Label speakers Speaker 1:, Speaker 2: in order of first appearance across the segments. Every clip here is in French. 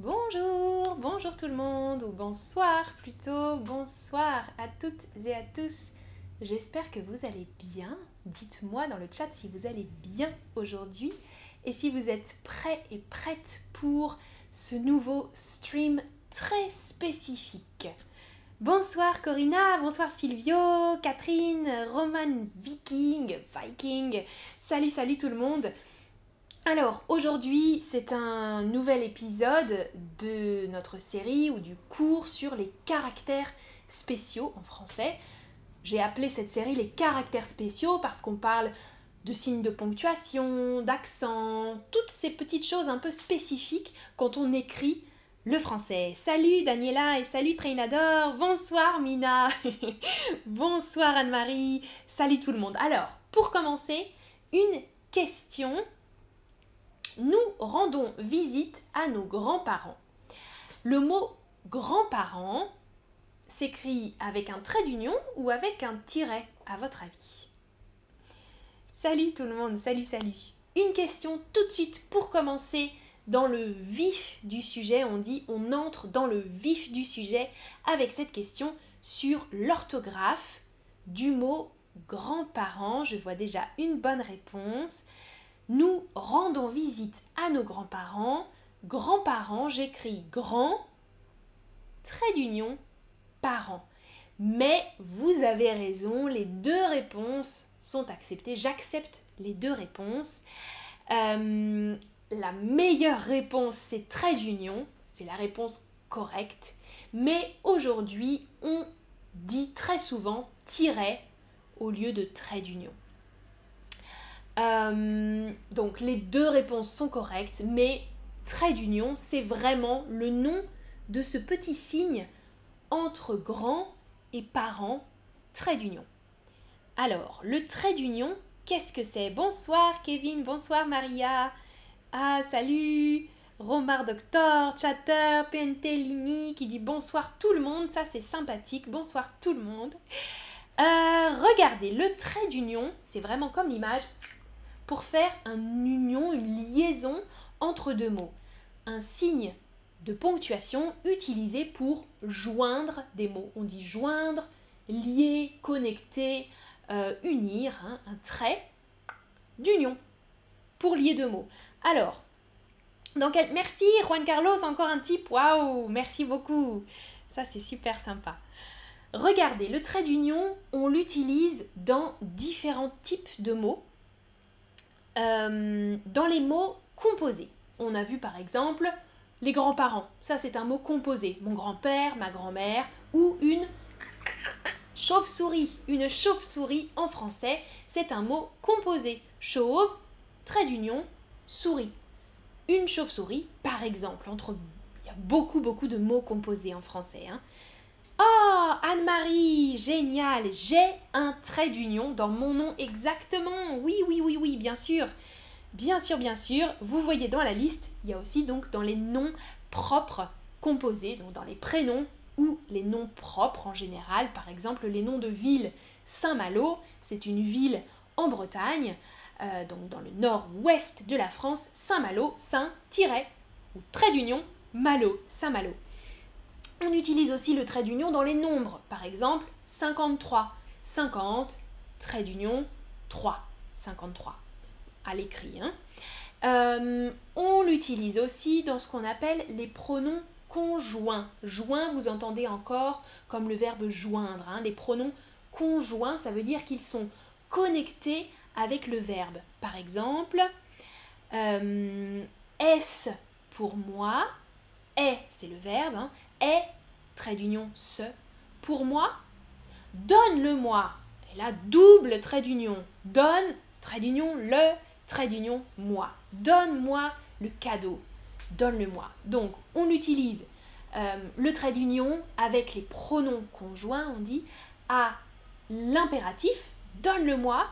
Speaker 1: Bonjour, bonjour tout le monde, ou bonsoir plutôt, bonsoir à toutes et à tous. J'espère que vous allez bien. Dites-moi dans le chat si vous allez bien aujourd'hui et si vous êtes prêts et prêtes pour ce nouveau stream très spécifique. Bonsoir Corinna, bonsoir Silvio, Catherine, Roman, Viking, Viking. Salut, salut tout le monde. Alors aujourd'hui c'est un nouvel épisode de notre série ou du cours sur les caractères spéciaux en français. J'ai appelé cette série les caractères spéciaux parce qu'on parle de signes de ponctuation, d'accent, toutes ces petites choses un peu spécifiques quand on écrit le français. Salut Daniela et salut Trainador, bonsoir Mina, bonsoir Anne-Marie, salut tout le monde. Alors, pour commencer, une question nous rendons visite à nos grands-parents. Le mot grands-parents s'écrit avec un trait d'union ou avec un tiret, à votre avis? Salut tout le monde, salut, salut. Une question tout de suite pour commencer dans le vif du sujet. On dit on entre dans le vif du sujet avec cette question sur l'orthographe du mot grands-parents. Je vois déjà une bonne réponse nous rendons visite à nos grands-parents. Grands-parents, j'écris grand, trait d'union, parents. Mais vous avez raison, les deux réponses sont acceptées. J'accepte les deux réponses. Euh, la meilleure réponse, c'est trait d'union. C'est la réponse correcte. Mais aujourd'hui, on dit très souvent tiret au lieu de trait d'union. Euh, donc les deux réponses sont correctes, mais trait d'union, c'est vraiment le nom de ce petit signe entre grand et parent, trait d'union. Alors, le trait d'union, qu'est-ce que c'est? Bonsoir Kevin, bonsoir Maria. Ah, salut Romar Doctor, Chatter, PNT Lini qui dit bonsoir tout le monde, ça c'est sympathique, bonsoir tout le monde. Euh, regardez, le trait d'union, c'est vraiment comme l'image pour faire une union, une liaison entre deux mots. Un signe de ponctuation utilisé pour joindre des mots. On dit joindre, lier, connecter, euh, unir, hein, un trait d'union pour lier deux mots. Alors, donc merci Juan Carlos, encore un type, waouh, merci beaucoup. Ça c'est super sympa. Regardez, le trait d'union, on l'utilise dans différents types de mots. Euh, dans les mots composés, on a vu par exemple les grands-parents. Ça, c'est un mot composé. Mon grand-père, ma grand-mère ou une chauve-souris. Une chauve-souris en français, c'est un mot composé. Chauve, trait d'union, souris. Une chauve-souris, par exemple, entre il y a beaucoup beaucoup de mots composés en français. Hein. Oh, Anne-Marie, génial, j'ai un trait d'union dans mon nom exactement. Oui, oui, oui, oui, bien sûr. Bien sûr, bien sûr, vous voyez dans la liste, il y a aussi donc dans les noms propres composés, donc dans les prénoms ou les noms propres en général, par exemple les noms de ville. Saint-Malo, c'est une ville en Bretagne, euh, donc dans le nord-ouest de la France. Saint-Malo, Saint-tiret ou trait d'union, Malo, Saint-Malo. On utilise aussi le trait d'union dans les nombres. Par exemple, 53. 50, trait d'union, 3. 53. À l'écrit. Hein. Euh, on l'utilise aussi dans ce qu'on appelle les pronoms conjoints. Joint, vous entendez encore comme le verbe joindre. Hein. Les pronoms conjoints, ça veut dire qu'ils sont connectés avec le verbe. Par exemple, euh, est pour moi, est, c'est le verbe, hein, est, trait d'union, ce, pour moi, donne-le-moi. Et là, double trait d'union, donne, trait d'union, le, trait d'union, moi. Donne-moi le cadeau, donne-le-moi. Donc, on utilise euh, le trait d'union avec les pronoms conjoints, on dit, à l'impératif, donne-le-moi,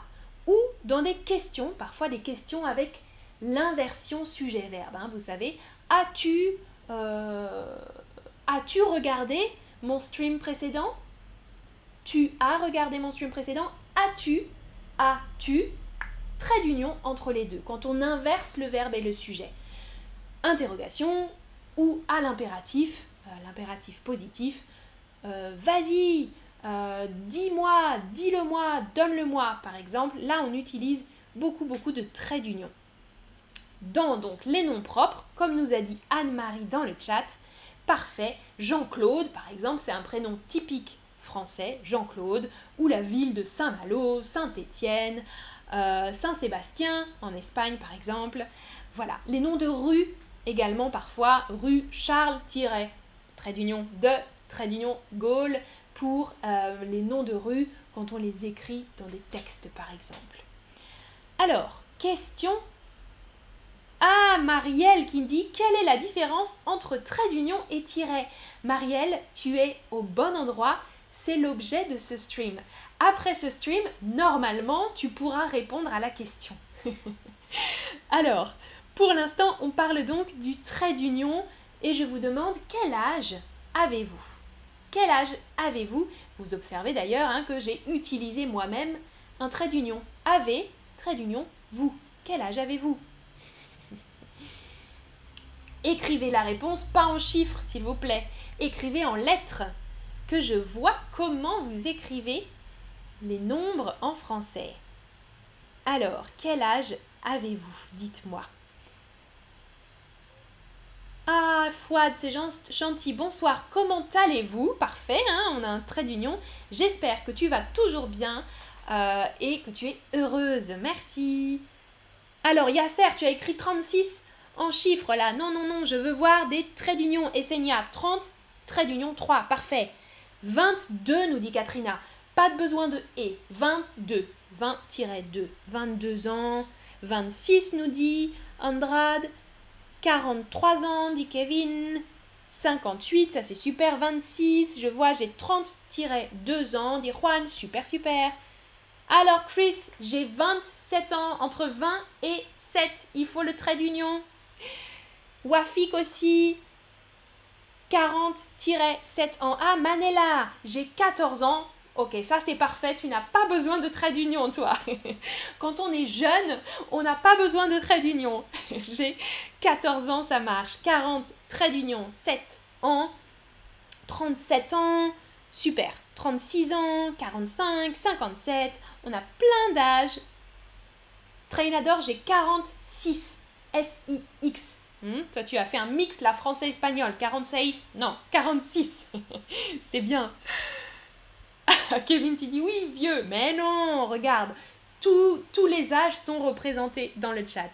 Speaker 1: ou dans des questions, parfois des questions avec l'inversion sujet-verbe. Hein. vous savez, as-tu euh, As-tu regardé mon stream précédent? Tu as regardé mon stream précédent? As-tu? As-tu? Trait d'union entre les deux, quand on inverse le verbe et le sujet. Interrogation, ou à l'impératif, euh, l'impératif positif, euh, vas-y, euh, dis-moi, dis-le-moi, donne-le-moi, par exemple. Là, on utilise beaucoup, beaucoup de traits d'union. Dans donc les noms propres, comme nous a dit Anne-Marie dans le chat, parfait, Jean-Claude, par exemple, c'est un prénom typique français, Jean-Claude, ou la ville de Saint-Malo, Saint-Étienne, Saint-Sébastien, en Espagne par exemple. Voilà, les noms de rues également parfois, rue Charles-, trait d'union de, trait d'union Gaulle, pour euh, les noms de rues quand on les écrit dans des textes par exemple. Alors, question ah, Marielle qui dit quelle est la différence entre trait d'union et tiret? Marielle, tu es au bon endroit, c'est l'objet de ce stream. Après ce stream, normalement, tu pourras répondre à la question. Alors, pour l'instant, on parle donc du trait d'union et je vous demande quel âge avez-vous? Quel âge avez-vous? Vous observez d'ailleurs hein, que j'ai utilisé moi-même un trait d'union. Avez, trait d'union, vous. Quel âge avez-vous? Écrivez la réponse, pas en chiffres s'il vous plaît. Écrivez en lettres, que je vois comment vous écrivez les nombres en français. Alors, quel âge avez-vous Dites-moi? Ah, Fouad, c'est gentil. Bonsoir, comment allez-vous? Parfait, hein on a un trait d'union. J'espère que tu vas toujours bien euh, et que tu es heureuse. Merci. Alors, Yasser, tu as écrit 36 en chiffres là. Non, non, non, je veux voir des traits d'union. Essenia, 30, trait d'union 3. Parfait. 22, nous dit Katrina. Pas de besoin de et. 22. 20-2. 22 ans. 26, nous dit Andrade. 43 ans, dit Kevin. 58, ça c'est super. 26, je vois, j'ai 30-2 ans, dit Juan. Super, super. Alors, Chris, j'ai 27 ans, entre 20 et 7. Il faut le trait d'union. Wafik aussi, 40-7 ans. Ah, Manela, j'ai 14 ans. Ok, ça c'est parfait, tu n'as pas besoin de trait d'union, toi. Quand on est jeune, on n'a pas besoin de trait d'union. j'ai 14 ans, ça marche. 40, trait d'union, 7 ans. 37 ans, super. 36 ans, 45, 57, on a plein d'âges. Trainador, j'ai 46. S-I-X. Hmm, toi, tu as fait un mix, la français-espagnol. 46, non, 46. C'est bien. Kevin, tu dis oui, vieux. Mais non, regarde. Tous, tous les âges sont représentés dans le chat.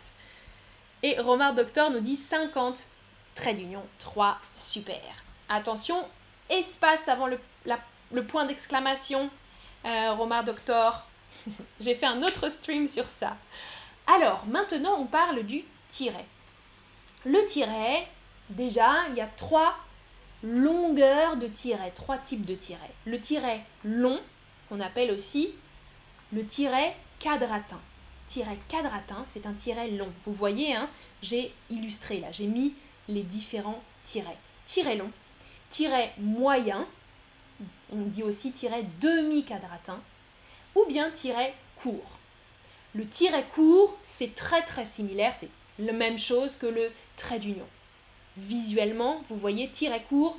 Speaker 1: Et Romar Doctor nous dit 50. Trait d'union 3. Super. Attention, espace avant le, le point d'exclamation. Euh, Romar Doctor. J'ai fait un autre stream sur ça. Alors, maintenant, on parle du tiret. Le tiret, déjà, il y a trois longueurs de tiret, trois types de tiret. Le tiret long, qu'on appelle aussi le tiret quadratin. Tiret quadratin, c'est un tiret long. Vous voyez, hein, j'ai illustré là, j'ai mis les différents tirets. Tiret long, tiret moyen, on dit aussi tiret demi-quadratin, ou bien tiret court. Le tiret court, c'est très très similaire, c'est la même chose que le trait d'union. Visuellement, vous voyez, tiret court,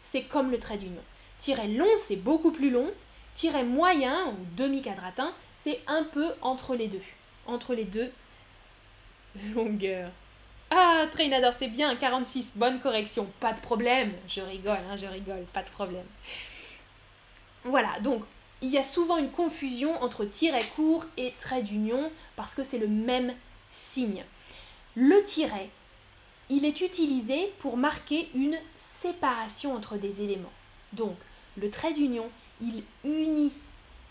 Speaker 1: c'est comme le trait d'union. Tiret long, c'est beaucoup plus long. Tiret moyen ou demi-quadratin, c'est un peu entre les deux. Entre les deux longueurs. Ah, Trainador, c'est bien, 46, bonne correction, pas de problème. Je rigole, hein, je rigole, pas de problème. Voilà, donc il y a souvent une confusion entre tiret court et trait d'union parce que c'est le même signe. Le tiret, il est utilisé pour marquer une séparation entre des éléments. Donc, le trait d'union, il unit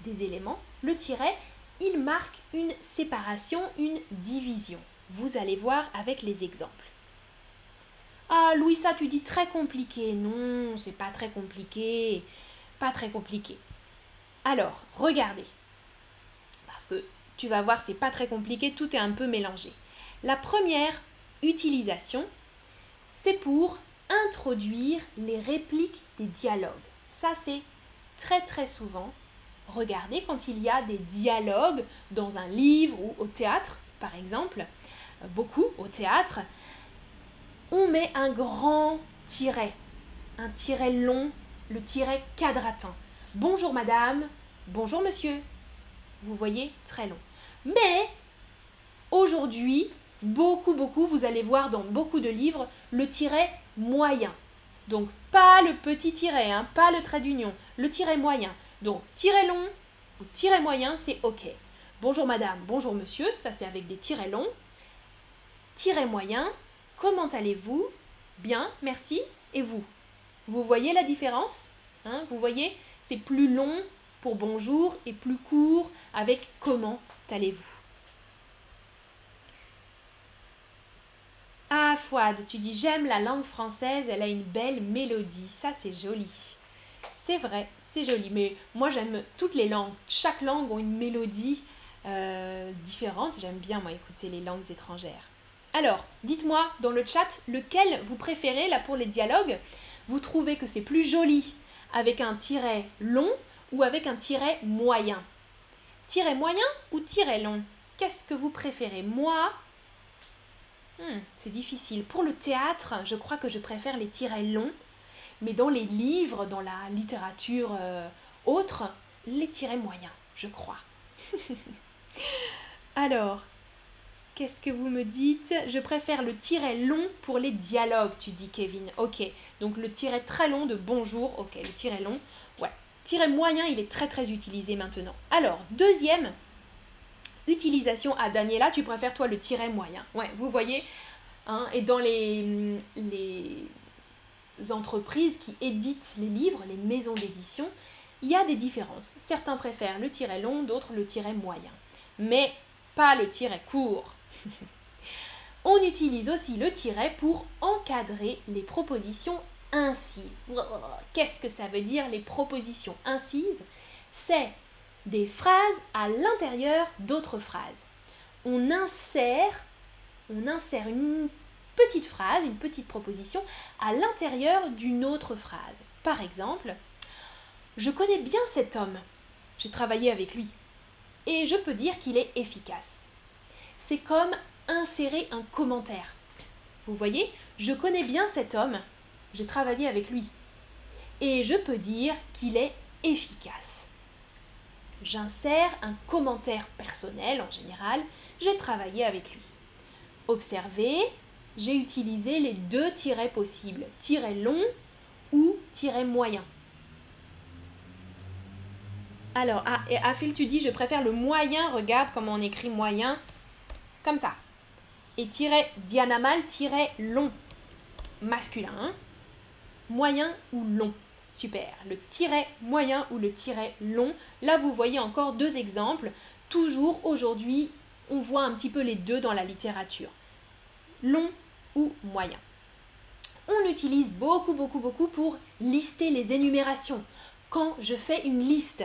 Speaker 1: des éléments. Le tiret, il marque une séparation, une division. Vous allez voir avec les exemples. Ah, Louisa, tu dis très compliqué. Non, c'est pas très compliqué. Pas très compliqué. Alors, regardez. Parce que tu vas voir, c'est pas très compliqué, tout est un peu mélangé. La première utilisation, c'est pour introduire les répliques des dialogues. Ça, c'est très très souvent. Regardez quand il y a des dialogues dans un livre ou au théâtre, par exemple, beaucoup au théâtre, on met un grand tiret, un tiret long, le tiret quadratin. Bonjour madame, bonjour monsieur. Vous voyez, très long. Mais aujourd'hui, beaucoup, beaucoup, vous allez voir dans beaucoup de livres, le tiret moyen. Donc pas le petit tiret, hein, pas le trait d'union, le tiret moyen. Donc tiret long ou tiret moyen, c'est OK. Bonjour madame, bonjour monsieur, ça c'est avec des tirets longs. Tiret moyen, comment allez-vous? Bien, merci. Et vous? Vous voyez la différence? Hein Vous voyez, c'est plus long pour bonjour et plus court avec comment allez-vous? Ah Fouad, tu dis j'aime la langue française, elle a une belle mélodie, ça c'est joli. C'est vrai, c'est joli, mais moi j'aime toutes les langues. Chaque langue a une mélodie euh, différente. J'aime bien moi écouter les langues étrangères. Alors, dites-moi dans le chat lequel vous préférez là pour les dialogues? Vous trouvez que c'est plus joli avec un tiret long ou avec un tiret moyen? Tiret moyen ou tiret long? Qu'est-ce que vous préférez Moi, Hmm, c'est difficile. Pour le théâtre, je crois que je préfère les tirets longs, mais dans les livres, dans la littérature euh, autre, les tirets moyens, je crois. Alors, qu'est-ce que vous me dites? Je préfère le tiret long pour les dialogues, tu dis Kevin. Ok, donc le tiret très long de bonjour, ok, le tiret long, ouais. Tiret moyen, il est très très utilisé maintenant. Alors, deuxième, utilisation à Daniela, tu préfères toi le tiret moyen? Ouais, vous voyez, hein, et dans les, les entreprises qui éditent les livres, les maisons d'édition, il y a des différences. Certains préfèrent le tiret long, d'autres le tiret moyen. Mais pas le tiret court. On utilise aussi le tiret pour encadrer les propositions incises. Qu'est-ce que ça veut dire les propositions incises? C'est des phrases à l'intérieur d'autres phrases. On insère, une petite phrase, une petite proposition à l'intérieur d'une autre phrase. Par exemple, je connais bien cet homme. J'ai travaillé avec lui. Et je peux dire qu'il est efficace. C'est comme insérer un commentaire. Vous voyez, je connais bien cet homme. J'ai travaillé avec lui. Et je peux dire qu'il est efficace j'insère un commentaire personnel en général, j'ai travaillé avec lui. Observez, j'ai utilisé les deux tirets possibles, tiret long ou tiret moyen. Alors, ah, et Afil, tu dis, je préfère le moyen, regarde comment on écrit moyen, comme ça. Et tiret dianamal, tiret long, masculin, moyen ou long. Super. Le tiret moyen ou le tiret long. Là, vous voyez encore deux exemples. Toujours aujourd'hui, on voit un petit peu les deux dans la littérature. Long ou moyen. On utilise beaucoup, beaucoup, beaucoup pour lister les énumérations. Quand je fais une liste.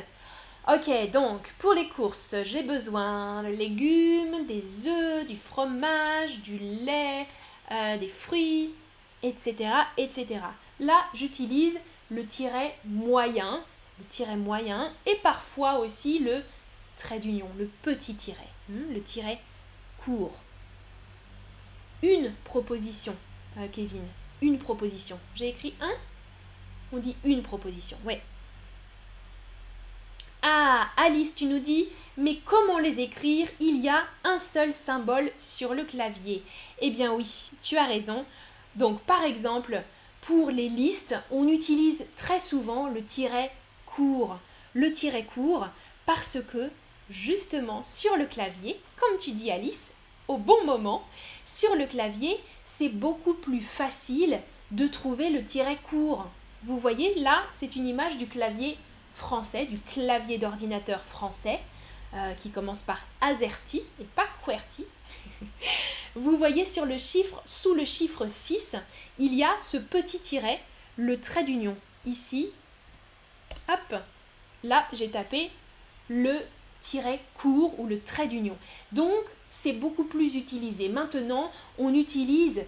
Speaker 1: Ok, donc pour les courses, j'ai besoin de légumes, des œufs, du fromage, du lait, euh, des fruits, etc., etc. Là, j'utilise le tiret moyen, le tiret moyen, et parfois aussi le trait d'union, le petit tiret, hmm, le tiret court. Une proposition, euh, Kevin, une proposition. J'ai écrit un? On dit une proposition, ouais. Ah, Alice, tu nous dis, mais comment les écrire? Il y a un seul symbole sur le clavier. Eh bien oui, tu as raison. Donc par exemple, pour les listes, on utilise très souvent le tiret court. Le tiret court parce que justement sur le clavier, comme tu dis Alice, au bon moment, sur le clavier, c'est beaucoup plus facile de trouver le tiret court. Vous voyez, là, c'est une image du clavier français, du clavier d'ordinateur français, euh, qui commence par AZERTY et pas Vous voyez sur le chiffre, sous le chiffre 6, il y a ce petit tiret, le trait d'union. Ici, hop, là j'ai tapé le tiret court ou le trait d'union. Donc c'est beaucoup plus utilisé. Maintenant, on utilise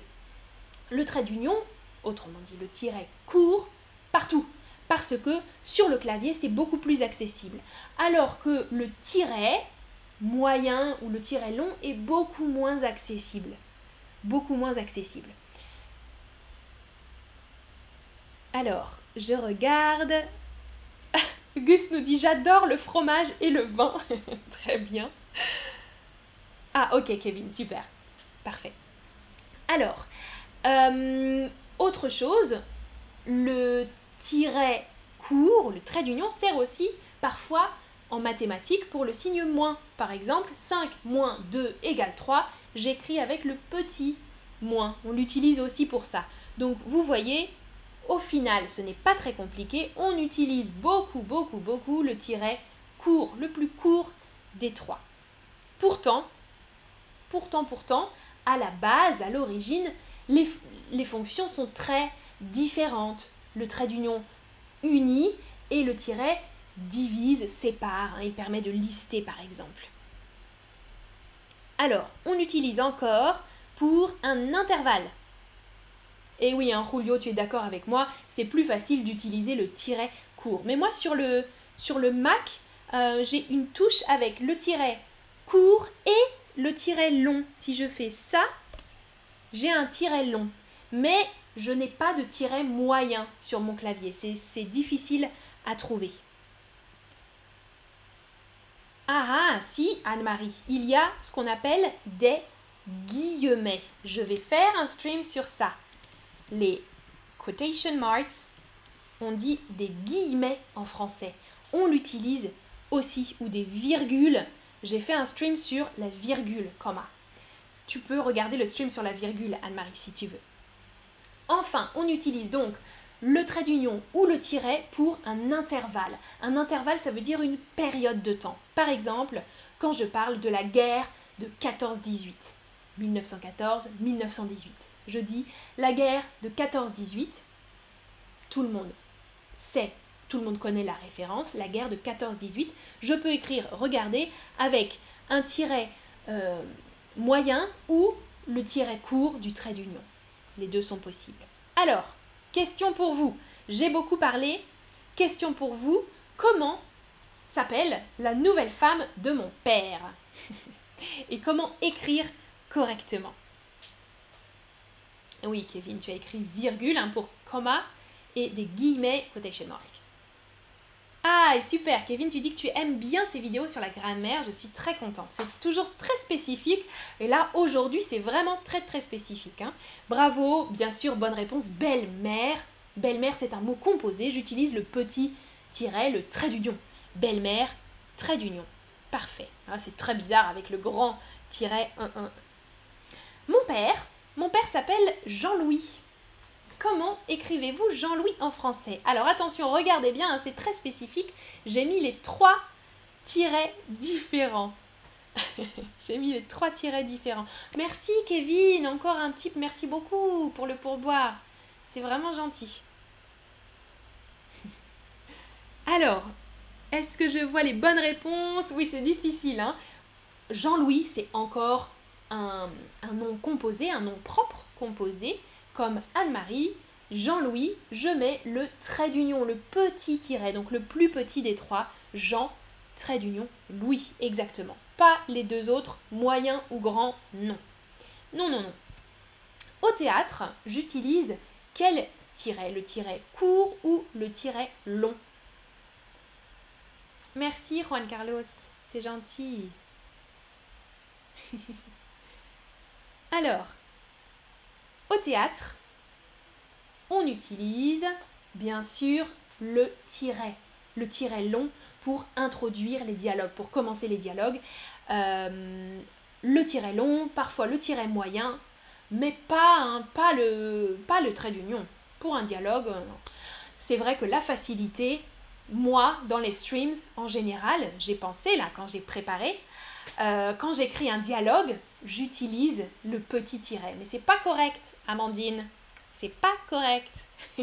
Speaker 1: le trait d'union, autrement dit le tiret court, partout. Parce que sur le clavier, c'est beaucoup plus accessible. Alors que le tiret, moyen ou le tiret long est beaucoup moins accessible. Beaucoup moins accessible. Alors, je regarde. Gus nous dit j'adore le fromage et le vin. Très bien. Ah ok Kevin, super. Parfait. Alors, euh, autre chose, le tiret court, le trait d'union, sert aussi parfois en mathématiques pour le signe moins. Par exemple, 5 moins 2 égale 3, j'écris avec le petit moins. On l'utilise aussi pour ça. Donc vous voyez, au final, ce n'est pas très compliqué. On utilise beaucoup, beaucoup, beaucoup le tiret court, le plus court des trois. Pourtant, pourtant, pourtant, à la base, à l'origine, les, les fonctions sont très différentes. Le trait d'union unit et le tiret divise, sépare. Hein, il permet de lister par exemple. Alors, on utilise encore pour un intervalle. Et oui, hein, Julio, tu es d'accord avec moi, c'est plus facile d'utiliser le tiret court. Mais moi, sur le, sur le Mac, euh, j'ai une touche avec le tiret court et le tiret long. Si je fais ça, j'ai un tiret long. Mais je n'ai pas de tiret moyen sur mon clavier. C'est difficile à trouver. Ah ah, si, Anne-Marie, il y a ce qu'on appelle des guillemets. Je vais faire un stream sur ça. Les quotation marks, on dit des guillemets en français. On l'utilise aussi, ou des virgules. J'ai fait un stream sur la virgule, comma. Tu peux regarder le stream sur la virgule, Anne-Marie, si tu veux. Enfin, on utilise donc le trait d'union ou le tiret pour un intervalle. Un intervalle, ça veut dire une période de temps. Par exemple, quand je parle de la guerre de 14-18, 1914-1918, je dis la guerre de 14-18, tout le monde sait, tout le monde connaît la référence, la guerre de 14-18. Je peux écrire, regardez, avec un tiret euh, moyen ou le tiret court du trait d'union. Les deux sont possibles. Alors, question pour vous. J'ai beaucoup parlé. Question pour vous. Comment s'appelle la nouvelle femme de mon père Et comment écrire correctement? Oui, Kevin, tu as écrit virgule hein, pour comma et des guillemets quotation mark. Ah, super, Kevin, tu dis que tu aimes bien ces vidéos sur la grammaire, je suis très contente. C'est toujours très spécifique, et là, aujourd'hui, c'est vraiment très très spécifique. Hein. Bravo, bien sûr, bonne réponse, belle-mère. Belle-mère, c'est un mot composé, j'utilise le petit tiret, le trait d'union. Belle-mère, trait d'union. Parfait. Ah, c'est très bizarre avec le grand tiret 1-1. Mon père, mon père s'appelle Jean-Louis. Comment écrivez-vous Jean-Louis en français? Alors attention, regardez bien, hein, c'est très spécifique. J'ai mis les trois tirets différents. J'ai mis les trois tirets différents. Merci Kevin, encore un type, merci beaucoup pour le pourboire. C'est vraiment gentil. Alors, est-ce que je vois les bonnes réponses? Oui, c'est difficile. Hein Jean-Louis, c'est encore un, un nom composé, un nom propre composé comme Anne-Marie, Jean-Louis, je mets le trait d'union, le petit tiret, donc le plus petit des trois, Jean, trait d'union, Louis, exactement. Pas les deux autres, moyen ou grand, non. Non, non, non. Au théâtre, j'utilise quel tiret? Le tiret court ou le tiret long? Merci Juan Carlos, c'est gentil. Alors, au théâtre, on utilise bien sûr le tiret, le tiret long pour introduire les dialogues, pour commencer les dialogues. Euh, le tiret long, parfois le tiret moyen, mais pas, pas, le, pas le trait d'union. Pour un dialogue, euh, c'est vrai que la facilité, moi, dans les streams, en général, j'ai pensé là, quand j'ai préparé, euh, quand j'écris un dialogue, j'utilise le petit tiret. Mais c'est pas correct, Amandine. C'est pas correct.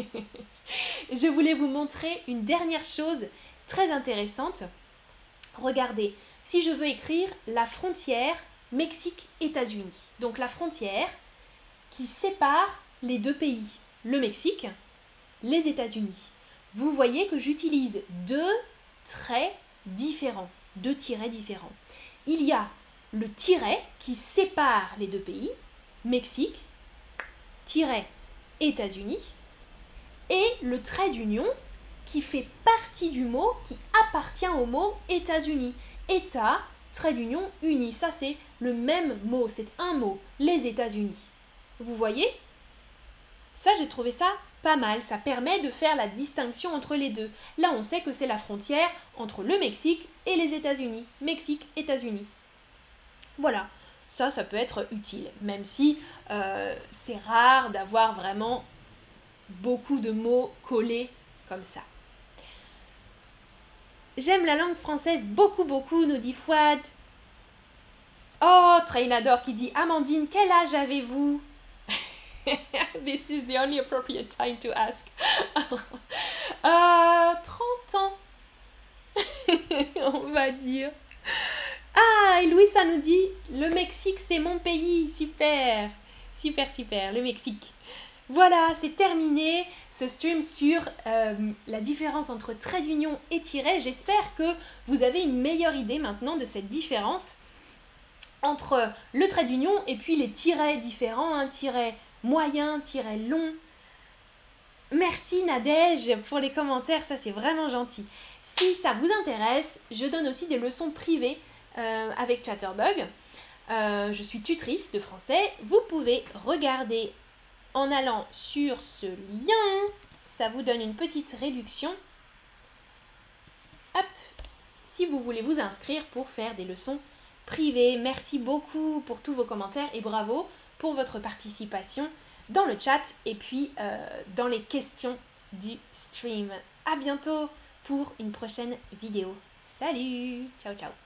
Speaker 1: Je voulais vous montrer une dernière chose très intéressante. Regardez, si je veux écrire la frontière Mexique-États-Unis, donc la frontière qui sépare les deux pays, le Mexique, les États-Unis, vous voyez que j'utilise deux traits différents, deux tirets différents il y a le tiret qui sépare les deux pays, Mexique, tiret États-Unis, et le trait d'union qui fait partie du mot, qui appartient au mot États-Unis. État, trait d'union, uni. Ça, c'est le même mot, c'est un mot, les États-Unis. Vous voyez? Ça, j'ai trouvé ça pas mal. Ça permet de faire la distinction entre les deux. Là, on sait que c'est la frontière entre le Mexique et les États-Unis. Mexique, États-Unis. Voilà. Ça, ça peut être utile, même si euh, c'est rare d'avoir vraiment beaucoup de mots collés comme ça. J'aime la langue française beaucoup, beaucoup, nous dit Fouad. Oh, Trainador qui dit Amandine, quel âge avez-vous? This is the only appropriate time to ask. euh, 30 ans. On va dire. Ah, et Louis, ça nous dit le Mexique, c'est mon pays. Super. Super, super. Le Mexique. Voilà, c'est terminé ce stream sur euh, la différence entre trait d'union et tiret. J'espère que vous avez une meilleure idée maintenant de cette différence entre le trait d'union et puis les tirets différents, un tiret long. Merci Nadège pour les commentaires, ça c'est vraiment gentil. Si ça vous intéresse, je donne aussi des leçons privées euh, avec Chatterbug. Euh, je suis tutrice de français. Vous pouvez regarder en allant sur ce lien, ça vous donne une petite réduction. Hop, si vous voulez vous inscrire pour faire des leçons privées. Merci beaucoup pour tous vos commentaires et bravo pour votre participation dans le chat et puis euh, dans les questions du stream. A bientôt pour une prochaine vidéo. Salut Ciao ciao